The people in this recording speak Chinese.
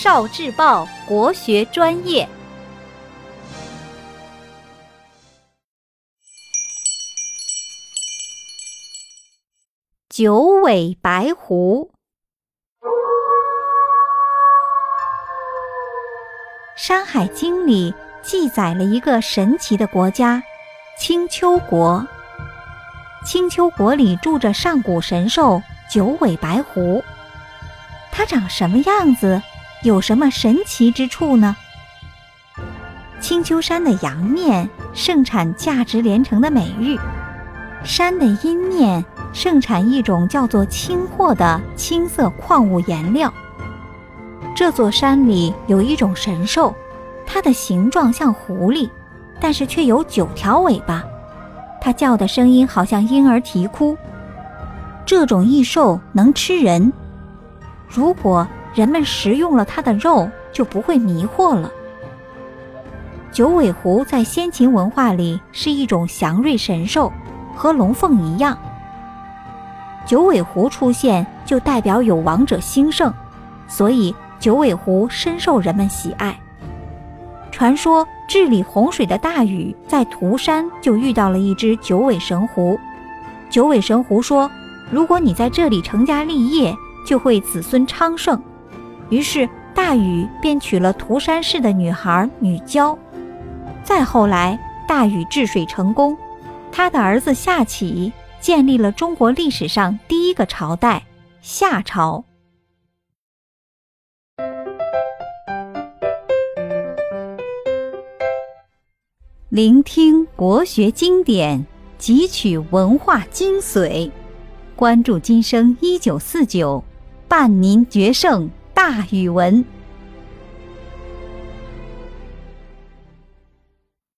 少智报国学专业。九尾白狐，《山海经》里记载了一个神奇的国家——青丘国。青丘国里住着上古神兽九尾白狐，它长什么样子？有什么神奇之处呢？青丘山的阳面盛产价值连城的美玉，山的阴面。盛产一种叫做青货的青色矿物颜料。这座山里有一种神兽，它的形状像狐狸，但是却有九条尾巴。它叫的声音好像婴儿啼哭。这种异兽能吃人，如果人们食用了它的肉，就不会迷惑了。九尾狐在先秦文化里是一种祥瑞神兽，和龙凤一样。九尾狐出现就代表有王者兴盛，所以九尾狐深受人们喜爱。传说治理洪水的大禹在涂山就遇到了一只九尾神狐，九尾神狐说：“如果你在这里成家立业，就会子孙昌盛。”于是大禹便娶了涂山氏的女孩女娇。再后来，大禹治水成功，他的儿子夏启。建立了中国历史上第一个朝代——夏朝。聆听国学经典，汲取文化精髓，关注今生一九四九，伴您决胜大语文。